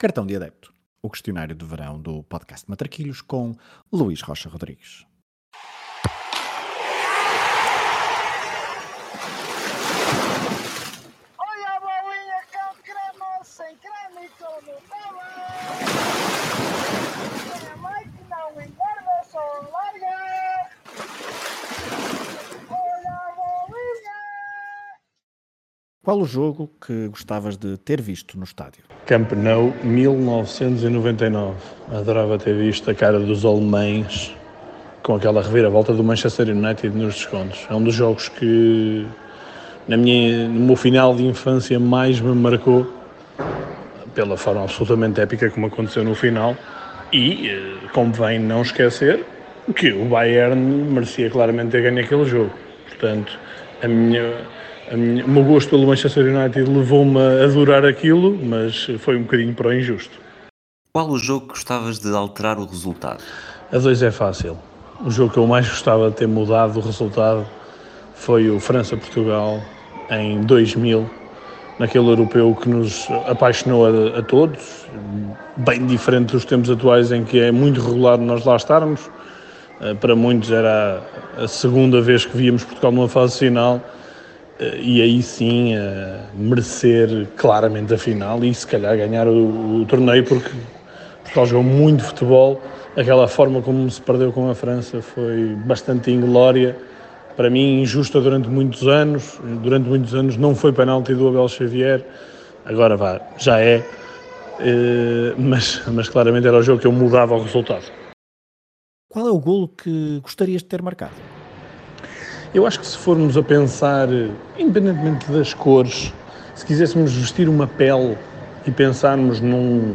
Cartão de Adepto, o questionário de verão do podcast Matraquilhos com Luís Rocha Rodrigues. Olha a bolinha com creme, sem creme e com Nutella. É mãe que não engorda, só larga. Olha a bolinha. Qual o jogo que gostavas de ter visto no estádio? Camp Nou 1999. Adorava ter visto a cara dos alemães com aquela reviravolta do Manchester United nos descontos. É um dos jogos que na minha, no meu final de infância mais me marcou pela forma absolutamente épica como aconteceu no final e eh, convém não esquecer que o Bayern merecia claramente ter ganho aquele jogo. Portanto, a minha, minha, o meu gosto pelo Manchester United levou-me a adorar aquilo, mas foi um bocadinho para o injusto. Qual o jogo que gostavas de alterar o resultado? A 2 é fácil. O jogo que eu mais gostava de ter mudado o resultado foi o França-Portugal em 2000, naquele europeu que nos apaixonou a, a, todos, bem diferente dos tempos atuais em que é muito regular nós lá estarmos. Uh, para muitos era a segunda vez que víamos Portugal numa fase final e aí sim uh, merecer claramente a final e se calhar ganhar o, o torneio porque Portugal jogou muito futebol. Aquela forma como se perdeu com a França foi bastante inglória, para mim injusta durante muitos anos, durante muitos anos não foi penalti do Abel Xavier, agora vá, já é, mas, mas claramente era o jogo que eu mudava o resultado. Qual é o golo que gostarias de ter marcado? Eu acho que se formos a pensar, independentemente das cores, se quiséssemos vestir uma pele e pensarmos num,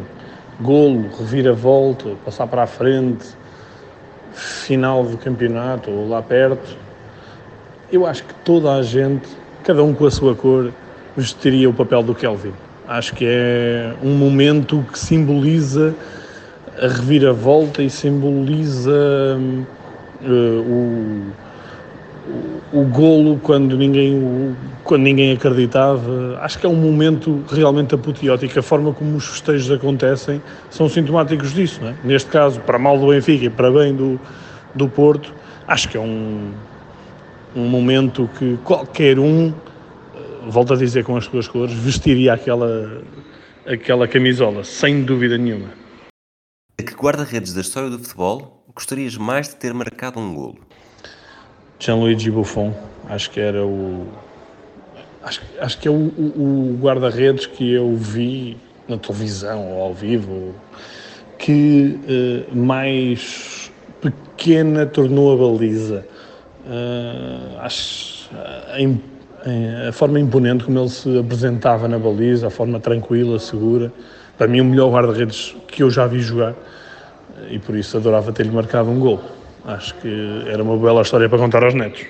golo, reviravolta, passar para a frente, final do campeonato ou lá perto, eu acho que toda a gente, cada um com a sua cor, vestiria o papel do Kelvin. Acho que é um momento que simboliza a reviravolta e simboliza uh, o, o, golo quando ninguém, quando ninguém acreditava. Acho que é um momento realmente apoteótico. A forma como os festejos acontecem são sintomáticos disso. É? Neste caso, para mal do Benfica e para bem do, do Porto, acho que é um, um momento que qualquer um, volto a dizer com as suas cores, vestiria aquela, aquela camisola, sem dúvida nenhuma. A que guarda-redes da história do futebol gostarias mais de ter marcado um golo? Gianluigi Buffon, acho que era o acho, acho que é o, o, o guarda-redes que eu vi na televisão ou ao vivo que uh, mais pequena tornou a baliza. Uh, acho a, a, forma imponente como ele se apresentava na baliza, a forma tranquila, segura. Para mim, o melhor guarda-redes que eu já vi jogar e por isso adorava ter-lhe marcado um gol. Acho que era uma bela história para contar aos netos.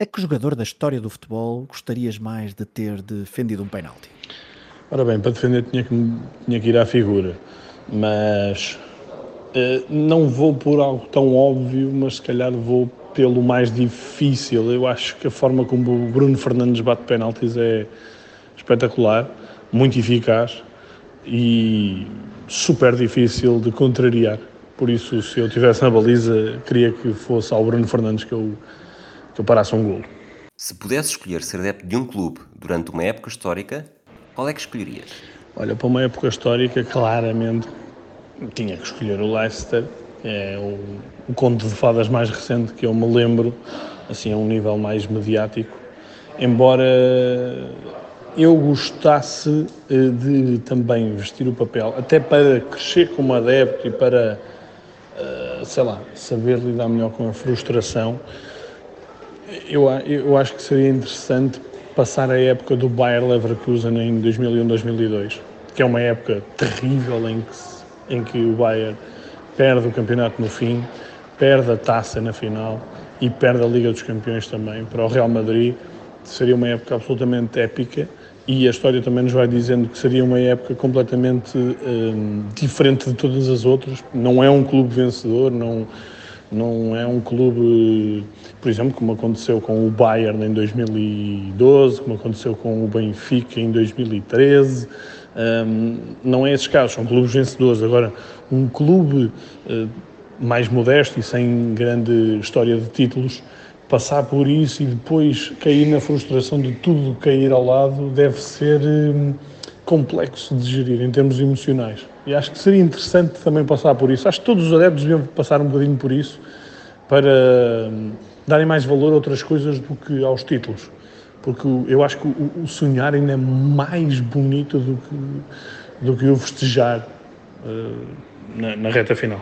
É que jogador da história do futebol gostarias mais de ter defendido um penalti? Ora bem, para defender tinha que, tinha que ir à figura, mas uh, não vou por algo tão óbvio, mas se calhar vou pelo mais difícil. Eu acho que a forma como o Bruno Fernandes bate penaltis é espetacular, muito eficaz e super difícil de contrariar. Por isso, se eu estivesse na baliza, queria que fosse ao Bruno Fernandes que eu, que eu parasse um golo. Se pudesse escolher ser adepto de um clube durante uma época histórica, qual é que escolherias? Olha, para uma época histórica, claramente tinha que escolher o Leicester. É o, o conto de fadas mais recente que eu me lembro, assim, a um nível mais mediático. Embora eu gostasse eh, de também vestir o papel, até para crescer como adepto e para uh, sei lá, saber lidar melhor com a frustração. Eu, eu acho que seria interessante passar a época do Bayer Leverkusen em 2001-2002, que é uma época terrível em que, em que o Bayer perde o campeonato no fim, perde a taça na final e perde a Liga dos Campeões também para o Real Madrid. Seria uma época absolutamente épica e a história também nos vai dizendo que seria uma época completamente um, diferente de todas as outras. Não é um clube vencedor, não, não é um clube, por exemplo, como aconteceu com o Bayern em 2012, como aconteceu com o Benfica em 2013. Um, não é esses casos, são clubes vencedores. Agora, um clube uh, mais modesto e sem grande história de títulos, passar por isso e depois cair na frustração de tudo cair ao lado deve ser um, complexo de gerir em termos emocionais. E acho que seria interessante também passar por isso. Acho que todos os adeptos deviam passar um bocadinho por isso para um, darem mais valor a outras coisas do que aos títulos. Porque eu acho que o, sonhar ainda é mais bonito do que, do que o festejar uh, na, na reta final.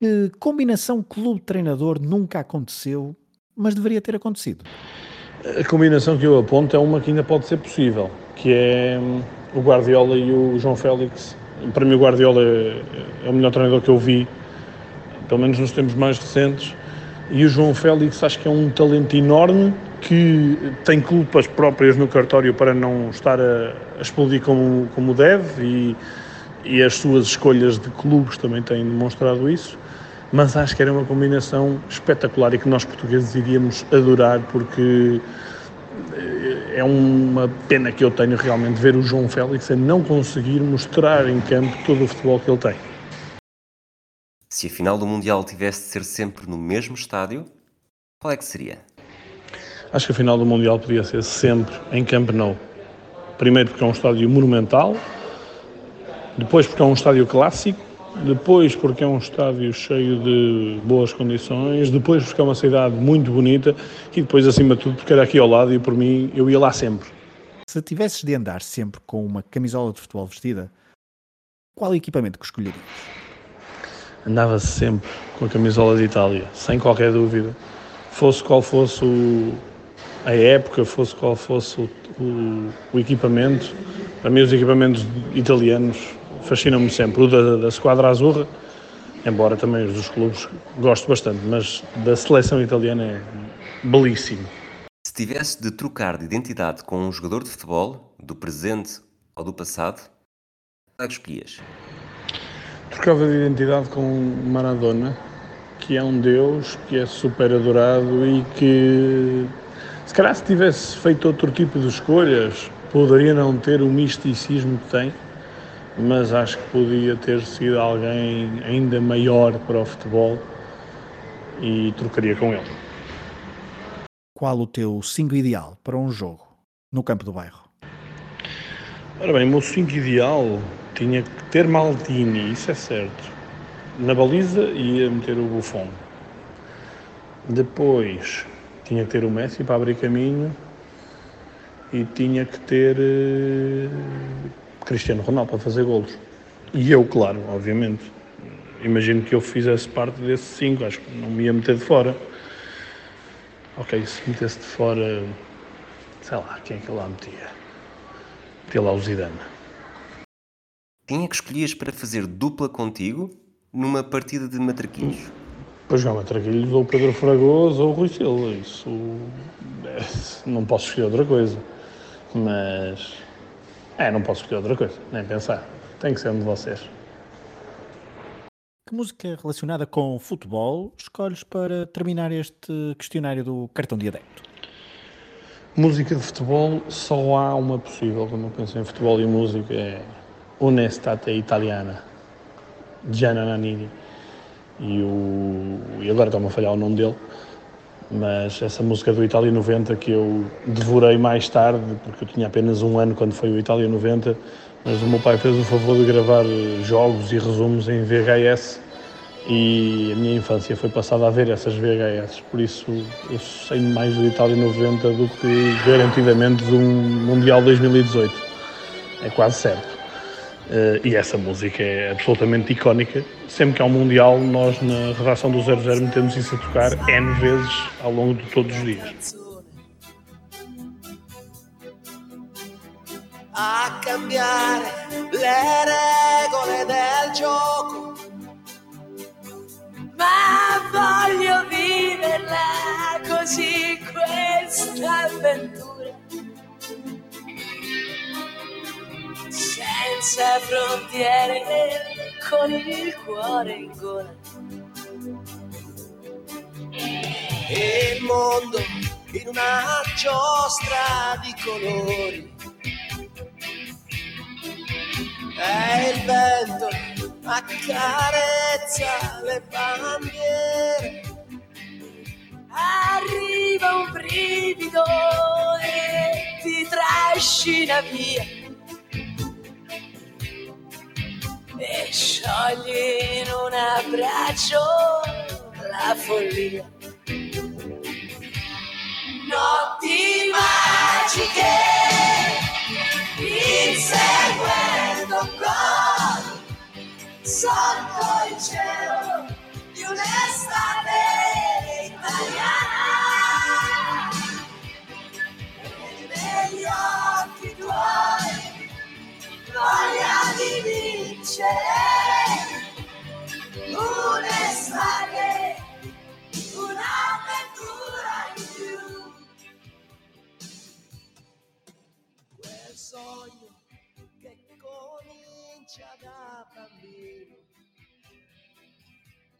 Uh, combinação clube-treinador nunca aconteceu, mas deveria ter acontecido. A combinação que eu aponto é uma que ainda pode ser possível, que é hum, o Guardiola e o João Félix. Para mim o Guardiola é, é o melhor treinador que eu vi, pelo menos nos tempos mais recentes, e o João Félix acho que é um talento enorme que tem culpas próprias no cartório para não estar a, a explodir como, como deve e, e as suas escolhas de clubes também têm demonstrado isso mas acho que era uma combinação espetacular e que nós portugueses iríamos adorar porque eh, é uma pena que eu tenho realmente ver o João Félix a não conseguir mostrar em campo todo o futebol que ele tem. Se a final do Mundial tivesse de ser sempre no mesmo estádio, qual é que seria? Acho que a final do Mundial podia ser sempre em Camp Nou. Primeiro porque é um estádio monumental, depois porque é um estádio clássico, depois porque é um estádio cheio de boas condições, depois porque é uma cidade muito bonita e depois, acima de tudo, porque era aqui ao lado e por mim eu ia lá sempre. Se tivesses de andar sempre com uma camisola de futebol vestida, qual equipamento que escolherias? Andava sempre com a camisola de Itália, sem qualquer dúvida. Fosse qual fosse o, a época, fosse qual fosse o, o, o equipamento, para mim os equipamentos italianos fascinam-me sempre. O da, da Squadra Azurra, embora também os dos clubes gosto bastante, mas da seleção italiana é belíssimo. Se tivesse de trocar de identidade com um jogador de futebol, do presente ou do passado, qual é que escolhias? Trocava de identidade com Maradona, que é um deus, que é super adorado e que, se calhar, se tivesse feito outro tipo de escolhas, poderia não ter o misticismo que tem mas acho que podia ter sido alguém ainda maior para o futebol e trocaria com ele. Qual o teu 5 ideal para um jogo no campo do bairro? Ora bem, o meu 5 ideal tinha que ter Maldini, isso é certo. Na baliza ia meter o Buffon. Depois tinha que ter o Messi para abrir caminho e tinha que ter eh, Cristiano Ronaldo para fazer golos. E eu, claro, obviamente. Imagino que eu fizesse parte desses cinco, acho que não me ia meter de fora. Ok, se metesse de fora, sei lá, quem é que lá metia? Metia lá o Zidane. Quem é que escolhias para fazer dupla contigo numa partida de matraquilhos? Para jogar matraquilhos ou o Pedro Fragoso ou o Rui Silva, isso é, não posso escolher outra coisa. Mas é, não posso escolher outra coisa, nem pensar. Tem que ser um de vocês. Que música relacionada com futebol escolhes para terminar este questionário do cartão de adepto? Música de futebol, só há uma possível, quando eu penso em futebol e música, é Unestate Italiana, Gianna Nannini. E, o... e agora está-me a falhar o nome dele, mas essa música do Itália 90 que eu devorei mais tarde, porque eu tinha apenas um ano quando foi o Itália 90, mas o meu pai fez o favor de gravar jogos e resumos em VHS e a minha infância foi passada a ver essas VHS, por isso eu sei mais do Itália 90 do que garantidamente do Mundial 2018, é quase certo. Uh, e essa música é absolutamente icónica. Sempre que há um Mundial, nós na redação do 00 metemos isso a tocar N vezes ao longo de todos os dias. A cambiare le regole del gioco Ma voglio viverla così questa avventura senza frontiere, con il cuore in gola. E il mondo in una giostra di colori. E il vento accarezza le bandiere. Arriva un brivido e ti trascina via. E sciogli in un abbraccio la follia. Notti magiche, inseguendo cori sotto il cielo.